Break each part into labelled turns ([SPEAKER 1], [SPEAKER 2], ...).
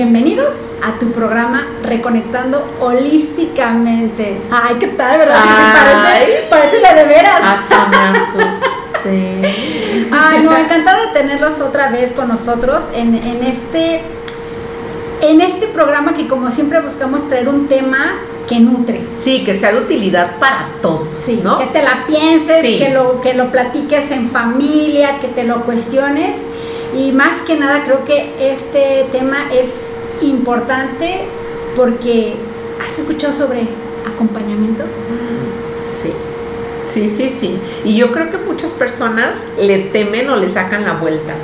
[SPEAKER 1] Bienvenidos a tu programa Reconectando Holísticamente. Ay, ¿qué tal, verdad?
[SPEAKER 2] Ay.
[SPEAKER 1] Parece, parece la de veras.
[SPEAKER 2] Hasta me asusté.
[SPEAKER 1] Ay, no, encantada de tenerlos otra vez con nosotros en, en este en este programa que como siempre buscamos traer un tema que nutre.
[SPEAKER 2] Sí, que sea de utilidad para todos,
[SPEAKER 1] Sí,
[SPEAKER 2] ¿no?
[SPEAKER 1] que te la pienses,
[SPEAKER 2] Sí.
[SPEAKER 1] que lo que lo platiques en familia, que te lo cuestiones y más que nada creo que este tema es importante porque has escuchado sobre acompañamiento.
[SPEAKER 2] Sí. Sí, sí, sí. Y yo creo que muchas personas le temen o le sacan la vuelta,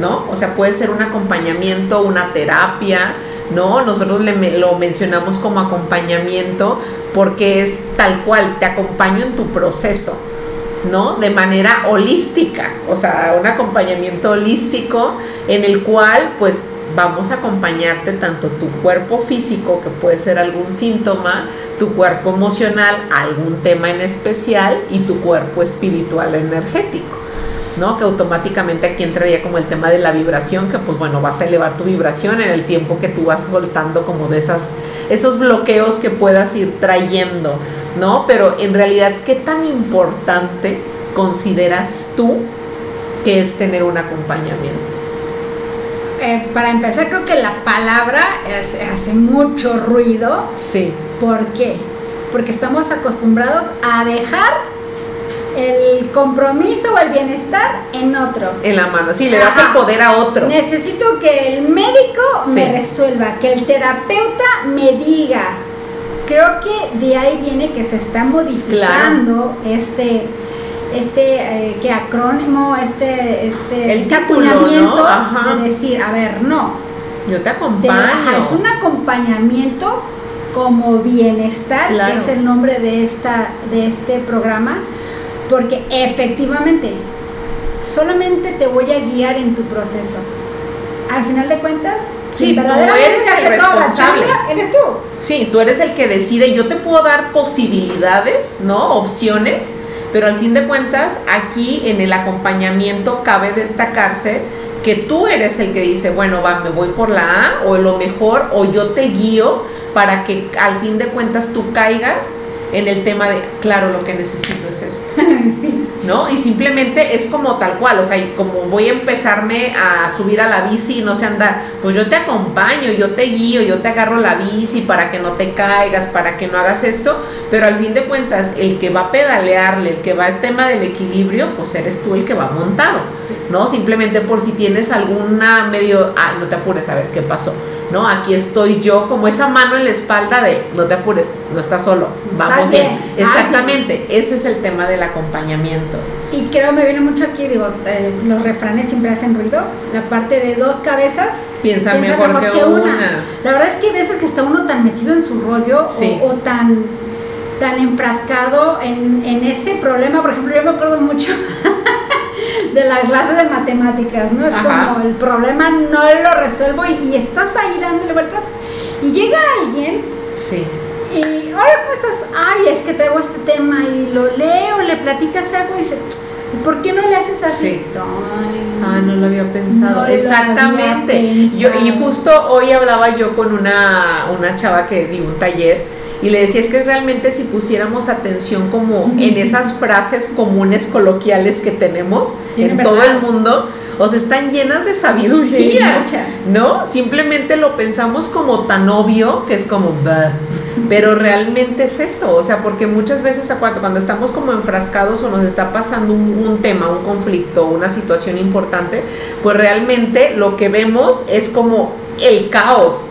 [SPEAKER 2] ¿no? O sea, puede ser un acompañamiento, una terapia, ¿no? Nosotros le, lo mencionamos como acompañamiento porque es tal cual, te acompaño en tu proceso, ¿no? De manera holística, o sea, un acompañamiento holístico en el cual, pues, vamos a acompañarte tanto tu cuerpo físico, que puede ser algún síntoma, tu cuerpo emocional, algún tema en especial, y tu cuerpo espiritual o energético. ¿no? Que automáticamente aquí entraría como el tema de la vibración, que pues bueno, vas a elevar tu vibración en el tiempo que tú vas soltando como de esas, esos bloqueos que puedas ir trayendo, ¿no? Pero en realidad, ¿qué tan importante consideras tú que es tener un acompañamiento?
[SPEAKER 1] Eh, para empezar creo que la palabra es- hace mucho ruido.
[SPEAKER 2] Sí,
[SPEAKER 1] ¿Por qué? Porque estamos acostumbrados a dejar el compromiso o el bienestar en otro.
[SPEAKER 2] en la mano, sí, le das
[SPEAKER 1] Ajá.
[SPEAKER 2] el poder a otro.
[SPEAKER 1] Necesito que el médico
[SPEAKER 2] Sí.
[SPEAKER 1] me resuelva, que el terapeuta me diga. Creo que de ahí viene que se está modificando este este eh, que acrónimo, este este,
[SPEAKER 2] El
[SPEAKER 1] este de decir, a ver, no,
[SPEAKER 2] Yo te
[SPEAKER 1] de-
[SPEAKER 2] acompaño.
[SPEAKER 1] ajá, es un acompañamiento como bienestar,
[SPEAKER 2] Claro.
[SPEAKER 1] que es el nombre de esta de este programa, porque efectivamente solamente te voy a guiar en tu proceso. Al final de cuentas,
[SPEAKER 2] Sí, tú
[SPEAKER 1] verdaderamente
[SPEAKER 2] eres el responsable.
[SPEAKER 1] Eres tú.
[SPEAKER 2] Sí, tú eres el que decide. Yo te puedo dar posibilidades, ¿no? Opciones, pero al fin de cuentas, aquí en el acompañamiento cabe destacarse que tú eres el que dice, bueno, va, me voy por la A, o lo mejor, o yo te guío para que al fin de cuentas tú caigas en el tema de, claro, lo que necesito es esto. ¿no? Y simplemente es como tal cual, o sea, como voy a empezarme a subir a la bici y no sé andar, pues yo te acompaño, yo te guío, yo te agarro la bici para que no te caigas, para que no hagas esto, pero al fin de cuentas, el que va a pedalearle, el que va al tema del equilibrio, pues eres tú el que va montado,
[SPEAKER 1] Sí.
[SPEAKER 2] ¿no? Simplemente por si tienes alguna medio, ah, no te apures a ver qué pasó. No, aquí estoy yo como esa mano en la espalda de no te apures, no estás solo, vamos bien. Exactamente, ese es el tema del acompañamiento.
[SPEAKER 1] Y creo me viene mucho aquí, digo, eh, los refranes siempre hacen ruido. La parte de dos cabezas
[SPEAKER 2] Piensa,
[SPEAKER 1] piensa
[SPEAKER 2] mejor, que, una.
[SPEAKER 1] La verdad es que hay veces que está uno tan metido en su rollo o- o, tan tan enfrascado en, en ese problema. Por ejemplo, yo me acuerdo mucho de la clase de matemáticas, ¿no? Es
[SPEAKER 2] Ajá.
[SPEAKER 1] como el problema no lo resuelvo y, y estás ahí dándole vueltas y llega alguien
[SPEAKER 2] Sí.
[SPEAKER 1] y, hola, ¿cómo estás? Ay, es que traigo este tema y lo leo, le platicas algo y dice, ¿y por qué no le haces así?
[SPEAKER 2] Sí.
[SPEAKER 1] Ay,
[SPEAKER 2] Ah, no lo había pensado.
[SPEAKER 1] No
[SPEAKER 2] Exactamente.
[SPEAKER 1] había
[SPEAKER 2] Yo, y justo hoy hablaba yo con una, una chava que dio un taller y le decía es que realmente si pusiéramos atención como en esas frases comunes coloquiales que tenemos en
[SPEAKER 1] verdad.
[SPEAKER 2] todo el mundo, o sea, están llenas de sabiduría. ¿No? Simplemente lo pensamos como tan obvio que es como, "Bah", pero realmente es eso, o sea, porque muchas veces cuando estamos como enfrascados o nos está pasando un, un tema, un conflicto, una situación importante, pues realmente lo que vemos es como el caos,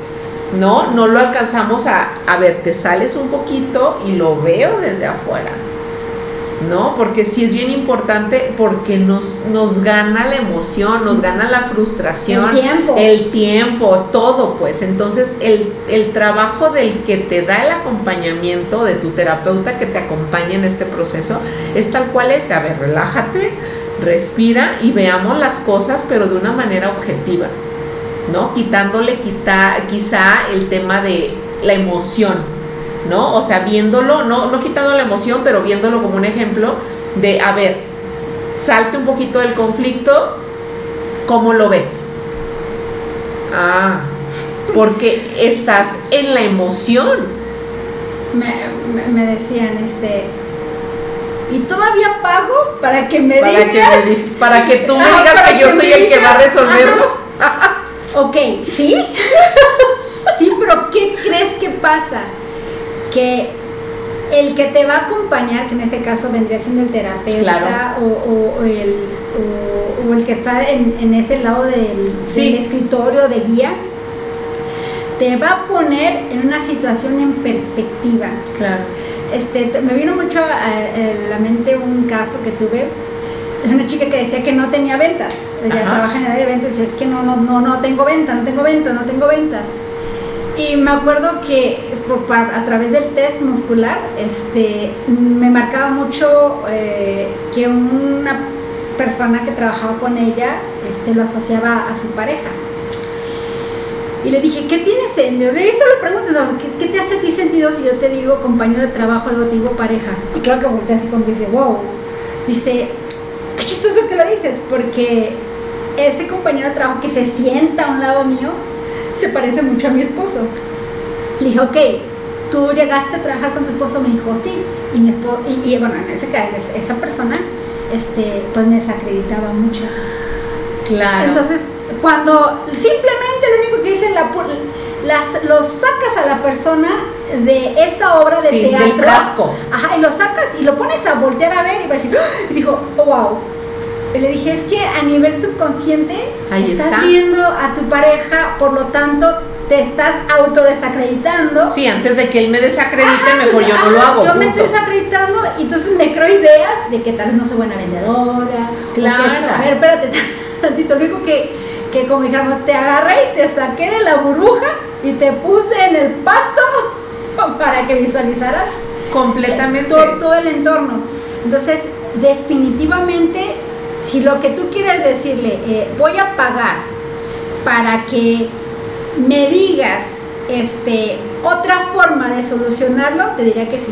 [SPEAKER 2] ¿no? No lo alcanzamos a, a ver, te sales un poquito y lo veo desde afuera. ¿no? Porque sí es bien importante porque nos, nos gana la emoción, nos gana la frustración,
[SPEAKER 1] El tiempo.
[SPEAKER 2] el tiempo, todo pues. Entonces el, el trabajo del que te da el acompañamiento, de tu terapeuta que te acompaña en este proceso, es tal cual es, a ver, relájate, respira y veamos las cosas pero de una manera objetiva, ¿no? Quitándole quita, quizá el tema de la emoción, ¿no? O sea, viéndolo, no, no quitando la emoción, pero viéndolo como un ejemplo de, a ver, salte un poquito del conflicto, ¿cómo lo ves? Ah, porque estás en la emoción.
[SPEAKER 1] Me, me, decían, este, y todavía pago para que me
[SPEAKER 2] para
[SPEAKER 1] digas.
[SPEAKER 2] Que para que tú me digas que yo soy el que va a resolverlo.
[SPEAKER 1] Ok, sí. sí, pero ¿qué crees que pasa? Que el que te va a acompañar, que en este caso vendría siendo el terapeuta o, el, o, el que está en, ese lado del, escritorio de guía, te va a poner en una situación en perspectiva.
[SPEAKER 2] Claro.
[SPEAKER 1] Este, me vino mucho a, la mente un caso que tuve. Es una chica que decía que no tenía ventas. Ella trabaja en el área de ventas y es que no, no, no, no tengo ventas, no tengo ventas, no tengo ventas. Y me acuerdo que a través del test muscular este, me marcaba mucho eh, que una persona que trabajaba con ella este, lo asociaba a su pareja. Y le dije, ¿qué tienes sentido? Y solo pregunto, ¿qué, te hace a ti sentido si yo te digo compañero de trabajo, luego te digo pareja? Y claro que volteé así como que dice, wow. Dice, que lo dices, porque ese compañero de trabajo que se sienta a un lado mío, se parece mucho a mi esposo. Le dije, ok, tú llegaste a trabajar con tu esposo, me dijo, sí. Y mi esposo, y, bueno, en ese caso, esa persona, este, pues me desacreditaba mucho.
[SPEAKER 2] Claro.
[SPEAKER 1] Entonces, cuando simplemente lo único que dice la, las, lo sacas a la persona de esa obra de
[SPEAKER 2] sí,
[SPEAKER 1] teatro.
[SPEAKER 2] Del frasco.
[SPEAKER 1] Ajá, y lo sacas y lo pones a voltear a ver y va a decir, ¡Ah! y dijo, oh, wow, le dije, es que a nivel subconsciente estás viendo a tu pareja, por lo tanto te estás autodesacreditando.
[SPEAKER 2] Sí, antes de que él me desacredite, mejor yo no lo hago.
[SPEAKER 1] Yo me estoy desacreditando y entonces me creo ideas de que tal vez no soy buena vendedora.
[SPEAKER 2] Claro.
[SPEAKER 1] a ver, espérate tantito, lo único que, que como dijéramos, te agarré y te saqué de la burbuja y te puse en el pasto para que visualizaras
[SPEAKER 2] completamente
[SPEAKER 1] todo, todo el entorno. Entonces, definitivamente si lo que tú quieres decirle, eh, voy a pagar para que me digas este, otra forma de solucionarlo, te diría que sí.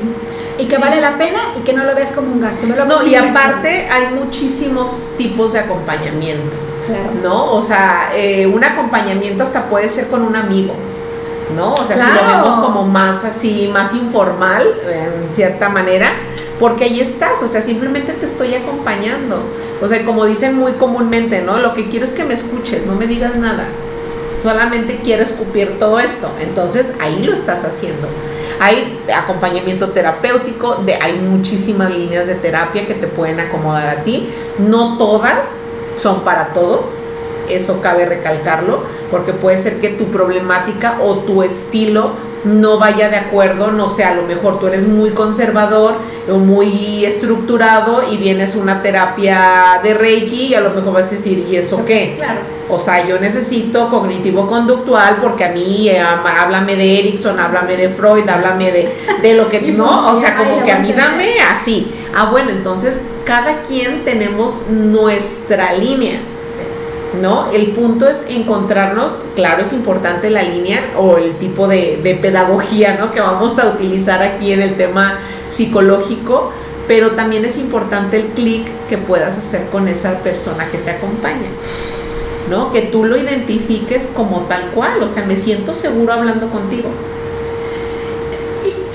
[SPEAKER 1] Y que vale la pena y que no lo ves como un gasto.
[SPEAKER 2] no, y aparte hay muchísimos tipos de acompañamiento.
[SPEAKER 1] Claro.
[SPEAKER 2] ¿No? O sea, eh, un acompañamiento hasta puede ser con un amigo. ¿No? O sea, si lo vemos como más así, más informal, en cierta manera, porque ahí estás, o sea, simplemente te estoy acompañando. O sea, como dicen muy comúnmente, ¿no? Lo que quiero es que me escuches, no me digas nada. Solamente quiero escupir todo esto. Entonces, ahí lo estás haciendo. Hay acompañamiento terapéutico, hay muchísimas líneas de terapia que te pueden acomodar a ti. No todas son para todos, eso cabe recalcarlo, porque puede ser que tu problemática o tu estilo no vaya de acuerdo, no sé, a lo mejor tú eres muy conservador o muy estructurado y vienes una terapia de Reiki y a lo mejor vas a decir, ¿y eso qué?
[SPEAKER 1] Claro.
[SPEAKER 2] O sea, yo necesito cognitivo-conductual porque a mí, eh, háblame de Erickson, háblame de Freud, háblame de, de lo que, no, o sea, como que a mí dame así. Ah, bueno, entonces cada quien tenemos nuestra línea. ¿No? El punto es encontrarnos, claro, es importante la línea o el tipo de, pedagogía, ¿no? Que vamos a utilizar aquí en el tema psicológico, pero también es importante el clic que puedas hacer con esa persona que te acompaña. ¿no? Que tú lo identifiques como tal cual, o sea, me siento seguro hablando contigo.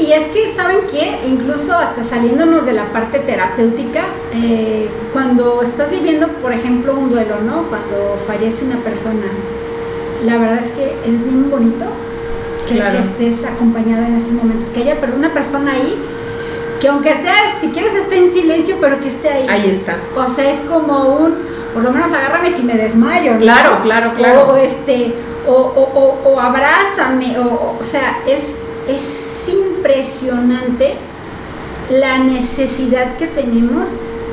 [SPEAKER 1] Y es que, ¿saben qué? Incluso hasta saliéndonos de la parte terapéutica, eh, cuando estás viviendo, por ejemplo, un duelo, ¿no? Cuando fallece una persona, la verdad es que es bien bonito que, estés acompañada en esos momentos, que haya una persona ahí que aunque sea, si quieres, esté en silencio, pero que esté ahí.
[SPEAKER 2] Ahí está.
[SPEAKER 1] O sea, es como un, por lo menos agárrame si me desmayo.
[SPEAKER 2] Claro, claro, claro.
[SPEAKER 1] O, este, o, o, o, abrázame, o, o sea, es, es impresionante la necesidad que tenemos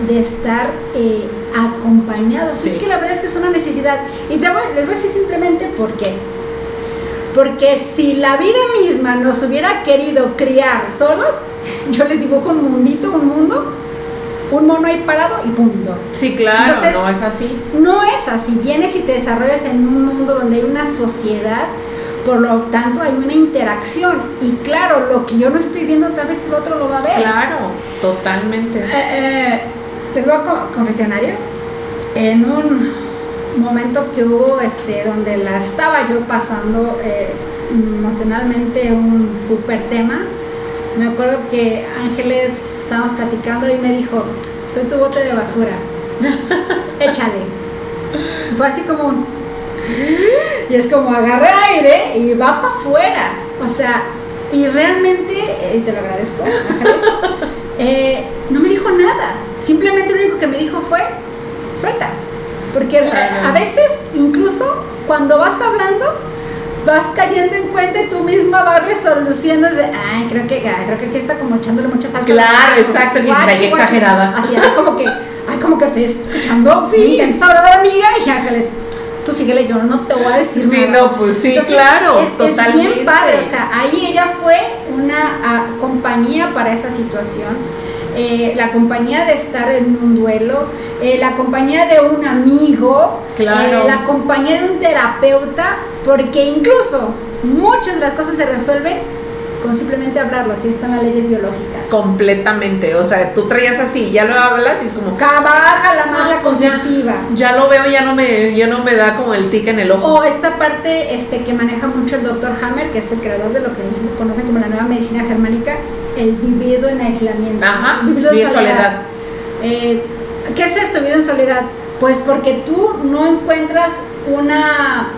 [SPEAKER 1] de estar eh, acompañados. Es que la verdad es que es una necesidad. Y les voy a decir simplemente por qué. Porque si la vida misma nos hubiera querido criar solos, yo les dibujo un mundito, un mundo, un mono ahí parado y punto.
[SPEAKER 2] Sí, claro, no es así.
[SPEAKER 1] No es así. Vienes y te desarrollas en un mundo donde hay una sociedad por lo tanto, hay una interacción. Y claro, lo que yo no estoy viendo, tal vez el otro lo va a ver.
[SPEAKER 2] Claro, totalmente. Eh,
[SPEAKER 1] eh, les voy a confesionario. En un, momento que hubo este donde la estaba yo pasando eh, emocionalmente un súper tema. Me acuerdo que Ángeles estábamos platicando y me dijo, soy tu bote de basura, échale. Fue así como un... Y es como agarré aire y va para afuera. O sea, y realmente, eh, te lo agradezco, Ángeles, eh, no me dijo nada. Simplemente lo único que me dijo fue, suelta. Porque a, a veces, incluso cuando vas hablando, vas cayendo en cuenta y tú misma vas resoluciendo de, ay, creo que, ay, creo que aquí está como echándole mucha salsa.
[SPEAKER 2] Claro, exacto, que está ahí exagerada.
[SPEAKER 1] Así, ay, como que, ay, como que estoy escuchando
[SPEAKER 2] Sí.
[SPEAKER 1] intensa de amiga y ángeles, tú síguele, yo no te voy a decir
[SPEAKER 2] Sí,
[SPEAKER 1] nada.
[SPEAKER 2] no, pues sí,
[SPEAKER 1] Entonces,
[SPEAKER 2] claro,
[SPEAKER 1] es,
[SPEAKER 2] totalmente.
[SPEAKER 1] Es bien padre, o sea, ahí ella fue una ah, compañía para esa situación. eh, la compañía de estar en un duelo, eh, la compañía de un amigo,
[SPEAKER 2] Claro.
[SPEAKER 1] eh, la compañía de un terapeuta, porque incluso muchas de las cosas se resuelven con simplemente hablarlo, así están las leyes biológicas.
[SPEAKER 2] Completamente. O sea, tú traías así, ya lo hablas y es como.
[SPEAKER 1] Baja la masa
[SPEAKER 2] Ah, ya. lo veo, ya no me, ya no me da como el tic en el ojo.
[SPEAKER 1] O esta parte este, que maneja mucho el doctor Hammer, que es el creador de lo que se conoce como la nueva medicina germánica, el vivido en aislamiento.
[SPEAKER 2] Ajá,
[SPEAKER 1] vivido en
[SPEAKER 2] soledad.
[SPEAKER 1] Eh, ¿Qué es esto, vivido en soledad? Pues porque tú no encuentras una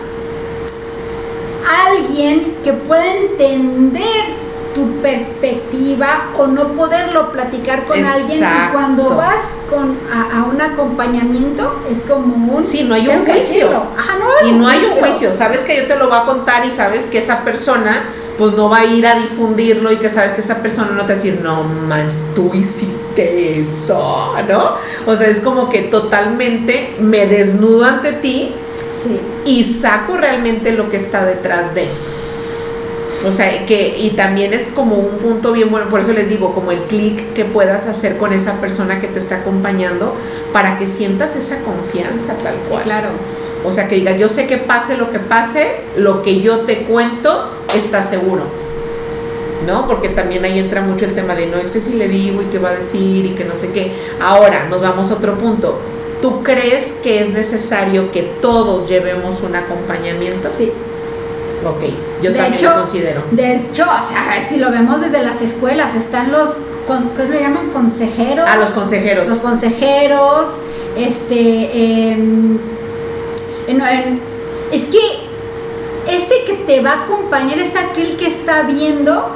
[SPEAKER 1] alguien que pueda entender tu perspectiva o no poderlo platicar con alguien y cuando vas con a, a un acompañamiento es como un
[SPEAKER 2] Sí, no hay un juicio.
[SPEAKER 1] decirlo. Ajá, no hay
[SPEAKER 2] Y no hay un juicio, sabes que yo te lo voy a contar y sabes que esa persona pues no va a ir a difundirlo y que sabes que esa persona no te va a decir, no manches, tú hiciste eso, ¿no? O sea, es como que totalmente me desnudo ante ti
[SPEAKER 1] Sí.
[SPEAKER 2] y saco realmente lo que está detrás de. O sea, que, y también es como un punto bien bueno, por eso les digo, como el clic que puedas hacer con esa persona que te está acompañando para que sientas esa confianza tal
[SPEAKER 1] Sí,
[SPEAKER 2] cual.
[SPEAKER 1] claro.
[SPEAKER 2] O sea, que digas, yo sé que pase lo que pase, lo que yo te cuento está seguro. ¿No? Porque también ahí entra mucho el tema de no es que si le digo y qué va a decir y que no sé qué. Ahora, nos vamos a otro punto. ¿Tú crees que es necesario que todos llevemos un acompañamiento?
[SPEAKER 1] Sí.
[SPEAKER 2] Ok, yo
[SPEAKER 1] De
[SPEAKER 2] también
[SPEAKER 1] hecho,
[SPEAKER 2] lo considero.
[SPEAKER 1] De hecho, o sea, a ver si lo vemos desde las escuelas, están los, con- ¿qué le llaman? Consejeros.
[SPEAKER 2] A los consejeros.
[SPEAKER 1] Los consejeros, este, em, en- en- es que ese que te va a acompañar es aquel que está viendo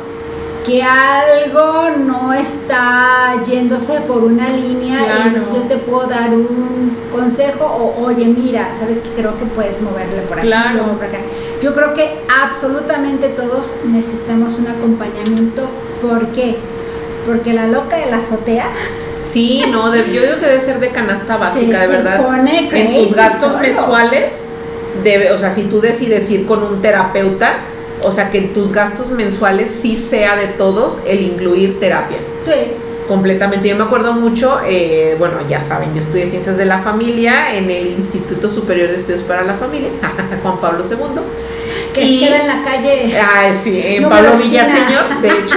[SPEAKER 1] que algo no está yéndose por una línea y entonces yo te puedo dar un consejo o oye mira sabes que creo que puedes moverle por aquí
[SPEAKER 2] Claro.
[SPEAKER 1] por acá yo creo que absolutamente todos necesitamos un acompañamiento ¿por qué? porque la loca de la azotea
[SPEAKER 2] Sí, no, de- yo digo que debe ser de canasta básica,
[SPEAKER 1] se
[SPEAKER 2] de verdad.
[SPEAKER 1] pone
[SPEAKER 2] en tus gastos mensuales, debe, o sea, si tú decides ir con un terapeuta, o sea, que en tus gastos mensuales sí sea de todos el incluir terapia.
[SPEAKER 1] sí
[SPEAKER 2] Completamente. Yo me acuerdo mucho, eh, bueno, ya saben, yo estudié Ciencias de la Familia en el Instituto Superior de Estudios para la Familia, Juan Pablo II.
[SPEAKER 1] que
[SPEAKER 2] Y-
[SPEAKER 1] queda en la calle
[SPEAKER 2] Ay, sí, en Pablo. Villaseñor, de hecho.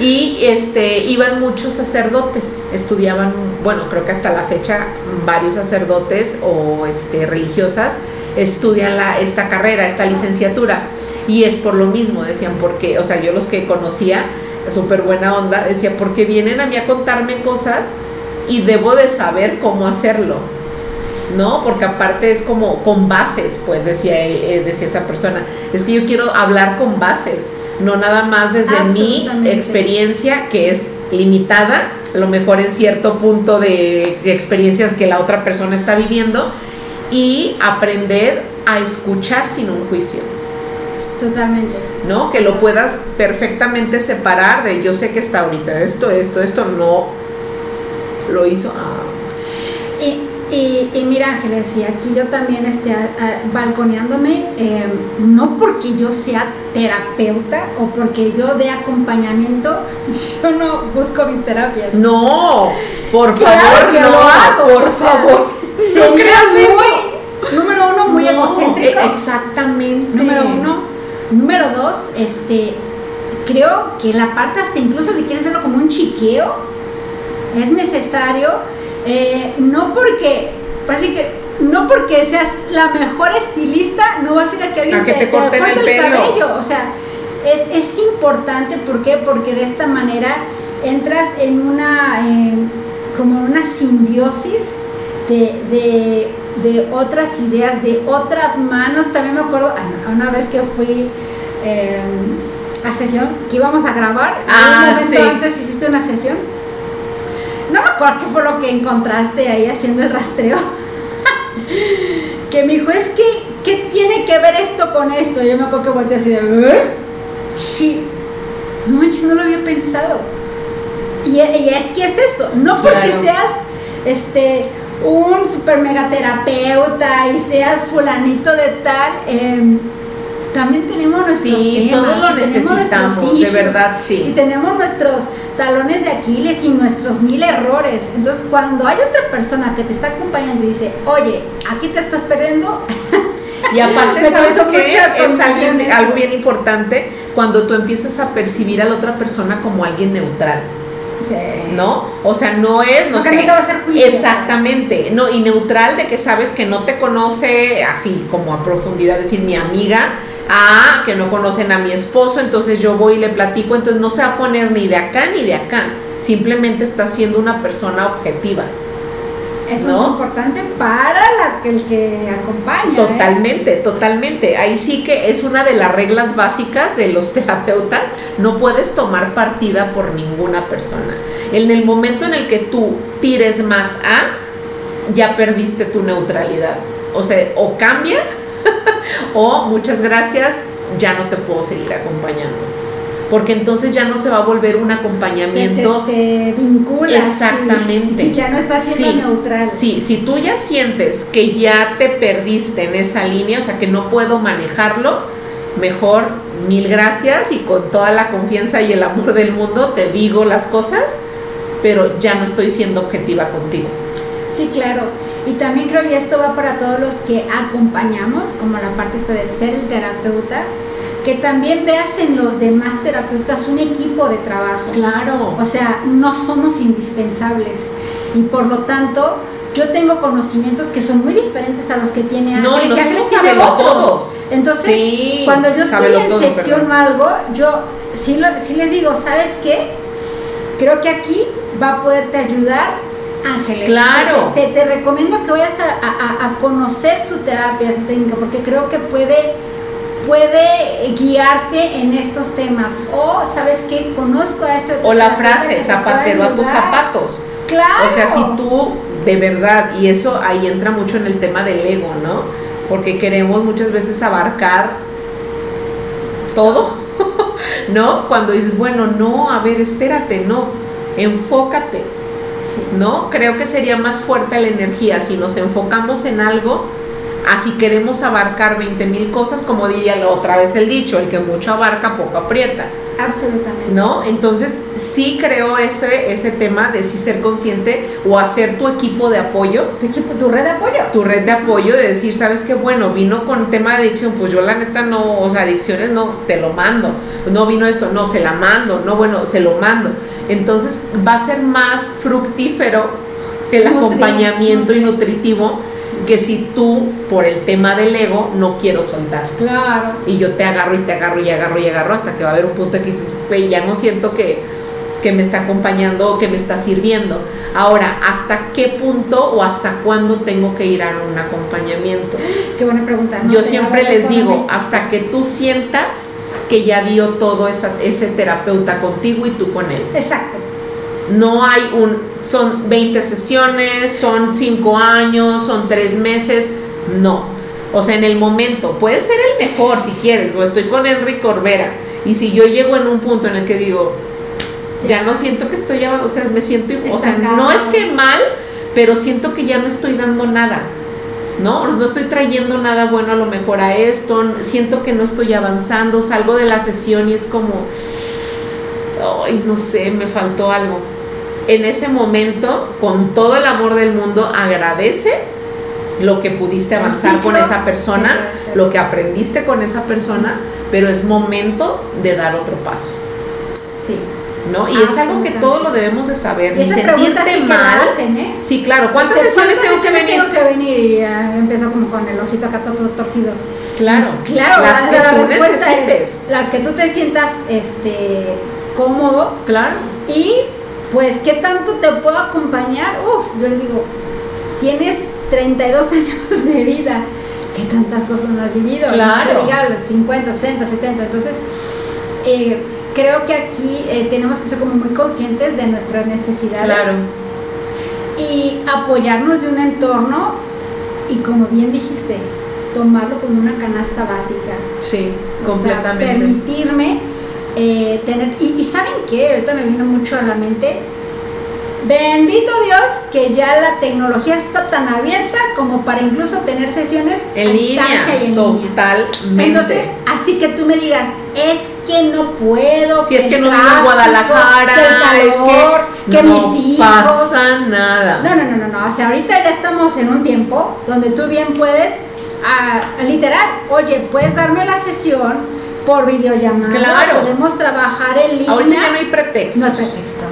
[SPEAKER 2] y este iban muchos sacerdotes, estudiaban, bueno, creo que hasta la fecha varios sacerdotes o este religiosas estudian la, esta carrera, esta licenciatura. Y es por lo mismo, decían, porque, o sea, yo los que conocía, súper buena onda, decía, porque vienen a mí a contarme cosas y debo de saber cómo hacerlo. ¿no? Porque aparte es como con bases, pues decía, eh, decía esa persona. Es que yo quiero hablar con bases, no nada más desde mi experiencia, que es limitada, a lo mejor en cierto punto de, de experiencias que la otra persona está viviendo, y aprender a escuchar sin un juicio.
[SPEAKER 1] Totalmente
[SPEAKER 2] ¿no? Que lo puedas perfectamente separar de yo sé que está ahorita esto, esto, esto, no lo hizo. ah,
[SPEAKER 1] Y, y, y mira Ángeles, y aquí yo también esté balconeándome, eh, no porque yo sea terapeuta o porque yo dé acompañamiento, yo no busco mis terapias.
[SPEAKER 2] No, por
[SPEAKER 1] Claro
[SPEAKER 2] favor,
[SPEAKER 1] que
[SPEAKER 2] no,
[SPEAKER 1] lo hago,
[SPEAKER 2] por
[SPEAKER 1] o sea,
[SPEAKER 2] favor. No creas
[SPEAKER 1] muy-
[SPEAKER 2] eso.
[SPEAKER 1] Número uno, muy
[SPEAKER 2] No,
[SPEAKER 1] egocéntrico.
[SPEAKER 2] Exactamente.
[SPEAKER 1] Número uno. Número dos, este, creo que la parte hasta incluso si quieres verlo como un chiqueo, es necesario, eh, no porque, parece que no porque seas la mejor estilista, no vas a ir a que alguien
[SPEAKER 2] A que te corten el pelo.
[SPEAKER 1] cabello. O sea, es, es importante, ¿por qué? Porque de esta manera entras en una, eh, como una simbiosis de, de, de otras ideas, de otras manos. También me acuerdo, una vez que fui eh, a sesión, que íbamos a grabar,
[SPEAKER 2] Ah,
[SPEAKER 1] un momento
[SPEAKER 2] sí.
[SPEAKER 1] antes hiciste una sesión. No me acuerdo qué fue lo que encontraste ahí haciendo el rastreo. que me dijo, es que, ¿qué tiene que ver esto con esto? Yo me acuerdo que volteé así de, ¿eh? Sí. No manches, no lo había pensado. Y, y es que es eso, no porque
[SPEAKER 2] Claro.
[SPEAKER 1] seas este un super mega terapeuta y seas fulanito de tal, em, también tenemos nuestros
[SPEAKER 2] Sí,
[SPEAKER 1] temas,
[SPEAKER 2] todos lo necesitamos, de verdad, sí.
[SPEAKER 1] Y tenemos nuestros talones de Aquiles y nuestros mil errores. Entonces, cuando hay otra persona que te está acompañando y dice, oye, aquí te estás perdiendo,
[SPEAKER 2] Y aparte, ¿sabes qué? Es alguien, algo bien importante cuando tú empiezas a percibir a la otra persona como alguien neutral.
[SPEAKER 1] Sí.
[SPEAKER 2] ¿no? O sea, no es, no
[SPEAKER 1] Porque
[SPEAKER 2] sé.
[SPEAKER 1] no te va a hacer juicio.
[SPEAKER 2] Exactamente, no, y neutral de que sabes que no te conoce así como a profundidad, es decir, mi amiga, ah, que no conocen a mi esposo, entonces yo voy y le platico, entonces no se va a poner ni de acá ni de acá, simplemente está siendo una persona objetiva.
[SPEAKER 1] Eso
[SPEAKER 2] ¿no?
[SPEAKER 1] es importante para la, el que acompaña. ¿eh?
[SPEAKER 2] Totalmente, totalmente. Ahí sí que es una de las reglas básicas de los terapeutas. No puedes tomar partida por ninguna persona. En el momento en el que tú tires más a, ya perdiste tu neutralidad. O sea, o cambia o muchas gracias, ya no te puedo seguir acompañando. Porque entonces ya no se va a volver un acompañamiento.
[SPEAKER 1] te, te vinculas.
[SPEAKER 2] Exactamente.
[SPEAKER 1] sí. Ya no estás siendo
[SPEAKER 2] Sí.
[SPEAKER 1] neutral.
[SPEAKER 2] Sí, si tú ya sientes que ya te perdiste en esa línea, o sea que no puedo manejarlo, mejor mil gracias y con toda la confianza y el amor del mundo te digo las cosas, pero ya no estoy siendo objetiva contigo.
[SPEAKER 1] Sí, claro. Y también creo que esto va para todos los que acompañamos, como la parte esta de ser el terapeuta, que también veas en los demás terapeutas un equipo de trabajo.
[SPEAKER 2] Claro.
[SPEAKER 1] O sea, no somos indispensables. Y por lo tanto, yo tengo conocimientos que son muy diferentes a los que tiene Ángeles.
[SPEAKER 2] No, y somos
[SPEAKER 1] tiene otros. Entonces,
[SPEAKER 2] Sí,
[SPEAKER 1] cuando yo estoy en sesión
[SPEAKER 2] perdón.
[SPEAKER 1] o algo, yo sí, lo- sí les digo, ¿sabes qué? Creo que aquí va a poderte ayudar Ángeles.
[SPEAKER 2] Claro.
[SPEAKER 1] Te, te- te recomiendo que vayas a, a- a conocer su terapia, su técnica, porque creo que puede, puede guiarte en estos temas. O, ¿sabes qué? Conozco a este
[SPEAKER 2] O la frase,
[SPEAKER 1] te
[SPEAKER 2] zapatero a tus zapatos.
[SPEAKER 1] Claro.
[SPEAKER 2] O sea, si tú de verdad, y eso ahí entra mucho en el tema del ego, ¿no? Porque queremos muchas veces abarcar todo, ¿no? Cuando dices, bueno, no, a ver, espérate, no, enfócate,
[SPEAKER 1] Sí.
[SPEAKER 2] ¿no? Creo que sería más fuerte la energía si nos enfocamos en algo, así queremos abarcar 20 mil cosas, como diría la otra vez el dicho, el que mucho abarca, poco aprieta.
[SPEAKER 1] Absolutamente.
[SPEAKER 2] ¿no? Entonces sí creo ese, ese tema de sí ser consciente o hacer tu equipo de apoyo,
[SPEAKER 1] Tu equipo, tu red de apoyo.
[SPEAKER 2] tu red de apoyo, de decir, sabes qué, bueno, vino con tema de adicción, pues yo la neta no, o sea, adicciones no, te lo mando, no vino esto, no, se la mando, no, bueno, se lo mando. Entonces va a ser más fructífero el
[SPEAKER 1] Nutri-
[SPEAKER 2] acompañamiento y nutritivo que si tú, por el tema del ego, no quiero soltar.
[SPEAKER 1] Claro.
[SPEAKER 2] Y yo te agarro y te agarro y agarro y agarro hasta que va a haber un punto que dices, güey, ya no siento que, que me está acompañando o que me está sirviendo. Ahora, ¿hasta qué punto o hasta cuándo tengo que ir a un acompañamiento?
[SPEAKER 1] Qué buena pregunta. no
[SPEAKER 2] yo siempre les digo, hasta que tú sientas que ya dio todo esa- ese terapeuta contigo y tú con él.
[SPEAKER 1] Exacto.
[SPEAKER 2] No hay un, son 20 sesiones, son 5 años, son 3 meses, no. O sea, en el momento, puede ser el mejor si quieres, o estoy con Enrique Corbera, y si yo llego en un punto en el que digo, ya no siento que estoy, o sea, me siento, o sea, no es que mal, pero siento que ya no estoy dando nada, ¿no? No estoy trayendo nada bueno a lo mejor a esto, siento que no estoy avanzando, salgo de la sesión y es como, ay, no sé, me faltó algo. En ese momento, con todo el amor del mundo, agradece lo que pudiste avanzar con esa persona, lo que aprendiste con esa persona, pero es momento de dar otro paso.
[SPEAKER 1] Sí.
[SPEAKER 2] ¿no? Y es algo que todos lo debemos de saber.
[SPEAKER 1] Y, sentirte mal. Hacen, ¿eh?
[SPEAKER 2] Sí, claro. ¿Cuántas sesiones tengo que venir?
[SPEAKER 1] Tengo que venir y ya empezó como con el ojito acá todo torcido.
[SPEAKER 2] Claro,
[SPEAKER 1] claro,
[SPEAKER 2] las
[SPEAKER 1] la,
[SPEAKER 2] que
[SPEAKER 1] la
[SPEAKER 2] tú
[SPEAKER 1] respuesta
[SPEAKER 2] necesites.
[SPEAKER 1] es las que tú te sientas este cómodo
[SPEAKER 2] Claro.
[SPEAKER 1] y pues qué tanto te puedo acompañar. Uf, yo les digo, tienes 32 años de vida. ¿Qué tantas cosas no has vivido?
[SPEAKER 2] Claro.
[SPEAKER 1] No se diga los 50, 60, 70. Entonces, eh, creo que aquí eh, tenemos que ser como muy conscientes de nuestras necesidades
[SPEAKER 2] Claro.
[SPEAKER 1] y apoyarnos de un entorno y como bien dijiste, tomarlo como una canasta básica.
[SPEAKER 2] Sí,
[SPEAKER 1] O sea,
[SPEAKER 2] completamente.
[SPEAKER 1] permitirme eh, tener. Y, y ¿saben qué? Ahorita me vino mucho a la mente. Bendito Dios que ya la tecnología está tan abierta como para incluso tener sesiones
[SPEAKER 2] en
[SPEAKER 1] a
[SPEAKER 2] línea,
[SPEAKER 1] y en línea.
[SPEAKER 2] totalmente.
[SPEAKER 1] Entonces, así que tú me digas, es que no puedo.
[SPEAKER 2] si es que no vivo en Guadalajara,
[SPEAKER 1] que el
[SPEAKER 2] es que,
[SPEAKER 1] que
[SPEAKER 2] no
[SPEAKER 1] mis hijos.
[SPEAKER 2] pasa nada.
[SPEAKER 1] No, no, no, no, no. O sea, ahorita ya estamos en un tiempo donde tú bien puedes, ah, literal, oye, puedes darme la sesión por videollamada.
[SPEAKER 2] Claro.
[SPEAKER 1] Podemos trabajar en línea.
[SPEAKER 2] Ahorita ya no hay pretextos.
[SPEAKER 1] No hay pretexto.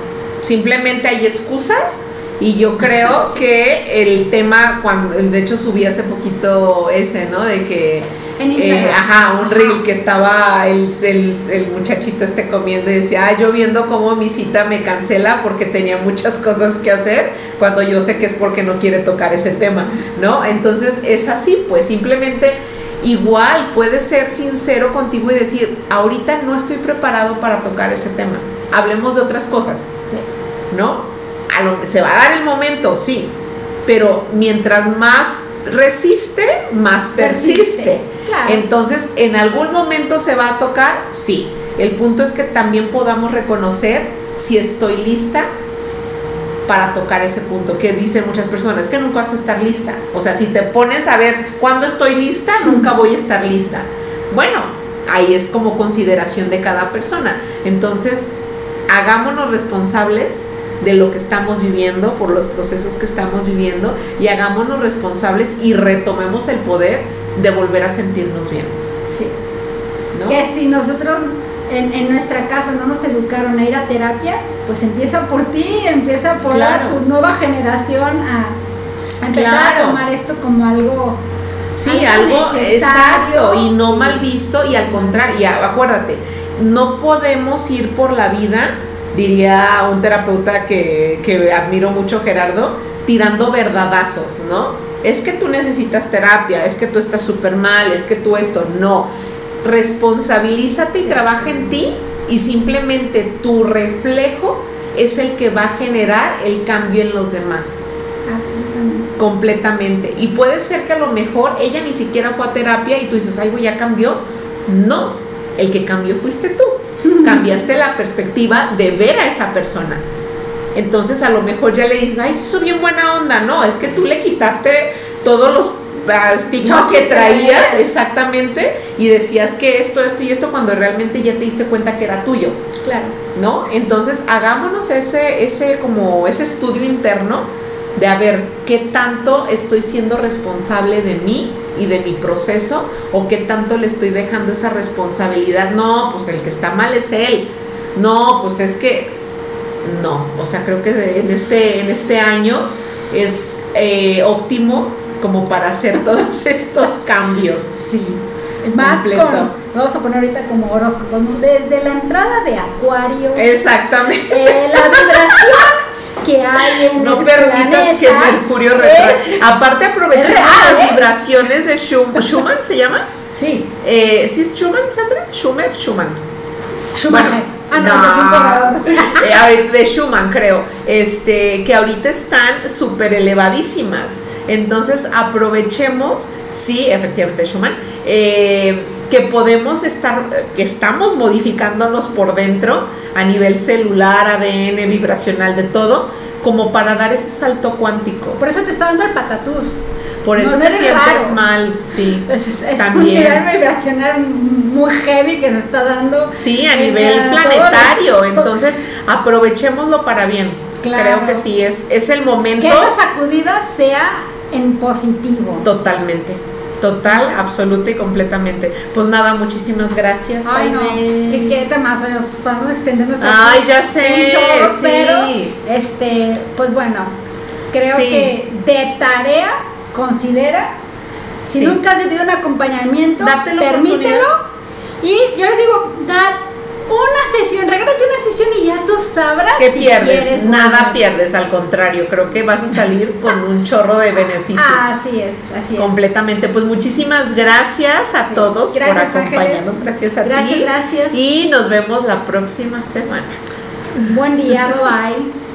[SPEAKER 2] Simplemente hay excusas y yo creo que el tema, cuando de hecho subí hace poquito ese, ¿no? De que,
[SPEAKER 1] En
[SPEAKER 2] eh, ajá, un reel que estaba el, el, el muchachito este comiendo y decía, ah, yo viendo cómo mi cita me cancela porque tenía muchas cosas que hacer, cuando yo sé que es porque no quiere tocar ese tema, ¿no? Entonces es así, pues simplemente igual puedes ser sincero contigo y decir, ahorita no estoy preparado para tocar ese tema, hablemos de otras cosas.
[SPEAKER 1] Sí.
[SPEAKER 2] ¿no? A lo- se va a dar el momento, sí, pero mientras más resiste, más persiste.
[SPEAKER 1] Persiste, claro.
[SPEAKER 2] Entonces, en algún momento se va a tocar, sí. El punto es que también podamos reconocer si estoy lista para tocar ese punto, que dicen muchas personas, que nunca vas a estar lista. O sea, si te pones a ver cuándo estoy lista, nunca voy a estar lista. Bueno, ahí es como consideración de cada persona. Entonces, hagámonos responsables de lo que estamos viviendo, por los procesos que estamos viviendo, y hagámonos responsables y retomemos el poder de volver a sentirnos bien.
[SPEAKER 1] Sí.
[SPEAKER 2] ¿no?
[SPEAKER 1] Que si nosotros en, en nuestra casa no nos educaron a ir a terapia, pues empieza por ti, empieza por
[SPEAKER 2] Claro.
[SPEAKER 1] tu nueva generación a, a empezar
[SPEAKER 2] Claro.
[SPEAKER 1] a tomar esto como algo.
[SPEAKER 2] Sí,
[SPEAKER 1] algo
[SPEAKER 2] exacto y no mal visto y al contrario, y acuérdate, no podemos ir por la vida, diría un terapeuta que, que admiro mucho, Gerardo, tirando verdadazos, ¿no? Es que tú necesitas terapia, es que tú estás súper mal, es que tú esto, no. Responsabilízate y trabaja en ti y simplemente tu reflejo es el que va a generar el cambio en los demás
[SPEAKER 1] Absolutamente.
[SPEAKER 2] completamente. Y puede ser que a lo mejor ella ni siquiera fue a terapia y tú dices, ay, güey, ya cambió. No, el que cambió fuiste tú. Cambiaste la perspectiva de ver a esa persona. Entonces a lo mejor ya le dices, ay, sí, soy bien buena onda. No, es que tú le quitaste todos los
[SPEAKER 1] No,
[SPEAKER 2] que traías. exactamente, y decías que esto, esto y esto, cuando realmente ya te diste cuenta que era tuyo.
[SPEAKER 1] Claro.
[SPEAKER 2] ¿no? Entonces hagámonos ese, ese, como ese estudio interno de a ver qué tanto estoy siendo responsable de mí y de mi proceso o qué tanto le estoy dejando esa responsabilidad. No, pues el que está mal es él. No, pues es que no. O sea, creo que en este, en este año es eh, óptimo como para hacer todos estos cambios.
[SPEAKER 1] Sí. Más con, vamos a poner ahorita como horóscopo, desde la entrada de Acuario,
[SPEAKER 2] Exactamente.
[SPEAKER 1] eh, la vibración que hay en
[SPEAKER 2] No
[SPEAKER 1] el
[SPEAKER 2] permitas
[SPEAKER 1] planeta
[SPEAKER 2] que Mercurio retrase. Aparte
[SPEAKER 1] real,
[SPEAKER 2] las
[SPEAKER 1] ¿eh?
[SPEAKER 2] vibraciones de Schumann. ¿Schumann se llama?
[SPEAKER 1] Sí,
[SPEAKER 2] Eh, ¿Sí es Schumann, Sandra? Schumann, Schumann.
[SPEAKER 1] Schumacher. ah, no,
[SPEAKER 2] no.
[SPEAKER 1] es un.
[SPEAKER 2] Eh, de Schumann, creo. Este, que ahorita están súper elevadísimas. Entonces aprovechemos, sí, efectivamente Schumann, eh, que podemos estar, que estamos modificándonos por dentro a nivel celular, ADN, vibracional, de todo, como para dar ese salto cuántico.
[SPEAKER 1] Por eso te está dando el patatús.
[SPEAKER 2] Por eso
[SPEAKER 1] No, no
[SPEAKER 2] te sientes
[SPEAKER 1] raro.
[SPEAKER 2] mal, sí.
[SPEAKER 1] Es, es un
[SPEAKER 2] También.
[SPEAKER 1] nivel vibracional muy heavy que se está dando.
[SPEAKER 2] Sí, a nivel
[SPEAKER 1] la-
[SPEAKER 2] planetario. Entonces, aprovechémoslo para bien.
[SPEAKER 1] Claro.
[SPEAKER 2] Creo que sí, es, es el momento
[SPEAKER 1] Que esa sacudida sea en positivo.
[SPEAKER 2] totalmente. Total, absoluta y completamente. Pues nada, muchísimas gracias.
[SPEAKER 1] Ay, no, que más, oye, podemos extender nuestra
[SPEAKER 2] Ay, ya sé,
[SPEAKER 1] chorro,
[SPEAKER 2] sí.
[SPEAKER 1] pero este, pues bueno, creo
[SPEAKER 2] Sí.
[SPEAKER 1] que de tarea considera si
[SPEAKER 2] Sí.
[SPEAKER 1] nunca has vivido un acompañamiento,
[SPEAKER 2] Date la
[SPEAKER 1] permítelo y yo les digo, dar una sesión, regálate una sesión y ya tú sabrás
[SPEAKER 2] ¿Qué
[SPEAKER 1] si
[SPEAKER 2] pierdes?
[SPEAKER 1] quieres
[SPEAKER 2] Nada
[SPEAKER 1] volver.
[SPEAKER 2] pierdes, al contrario, creo que vas a salir con un chorro de beneficios.
[SPEAKER 1] Así es, así es.
[SPEAKER 2] Completamente. Pues muchísimas gracias a
[SPEAKER 1] Sí.
[SPEAKER 2] todos
[SPEAKER 1] Gracias,
[SPEAKER 2] por acompañarnos.
[SPEAKER 1] Ángeles.
[SPEAKER 2] Gracias a
[SPEAKER 1] Gracias,
[SPEAKER 2] ti.
[SPEAKER 1] gracias.
[SPEAKER 2] Y nos vemos la próxima semana.
[SPEAKER 1] Buen día, bye bye.